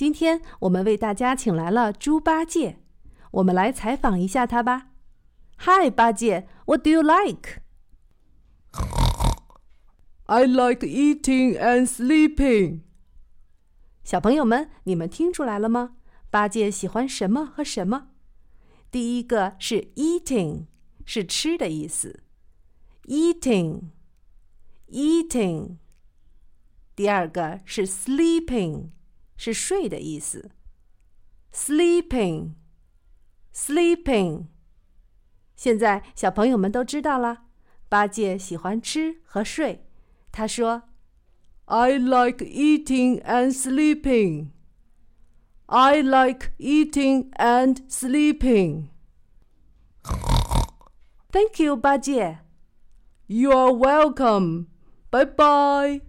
今天我们为大家请来了猪八戒，我们来采访一下他吧。Hi，八戒，What do you like? I like eating and sleeping. 小朋友们，你们听出来了吗？八戒喜欢什么和什么？第一个是 eating，是吃的意思。eating，eating。第二个是 sleeping，是睡的意思。sleeping，sleeping。现在小朋友们都知道了，八戒喜欢吃和睡。他说：“I like eating and sleeping.” I like eating and sleeping. Thank you, 八戒。You are welcome. Bye bye.